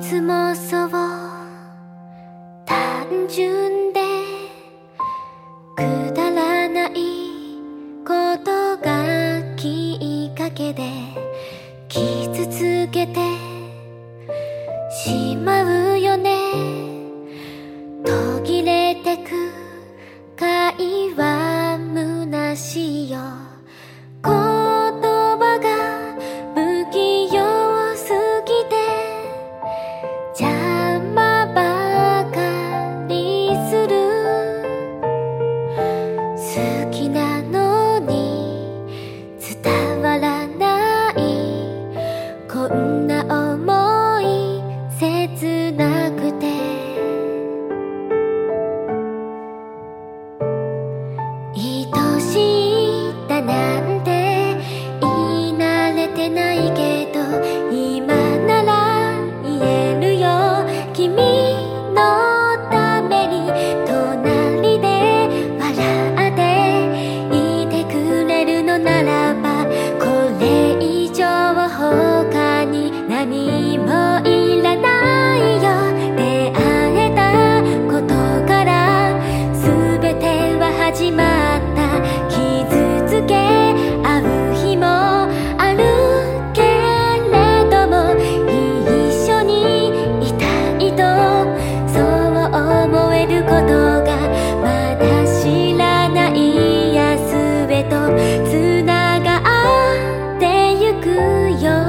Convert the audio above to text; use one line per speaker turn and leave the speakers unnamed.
つもそう単純でくだらないことがきっかけで傷つけてな想い切なくて。愛しいだなんて言い慣れてないけど今なら言えるよ。君自由。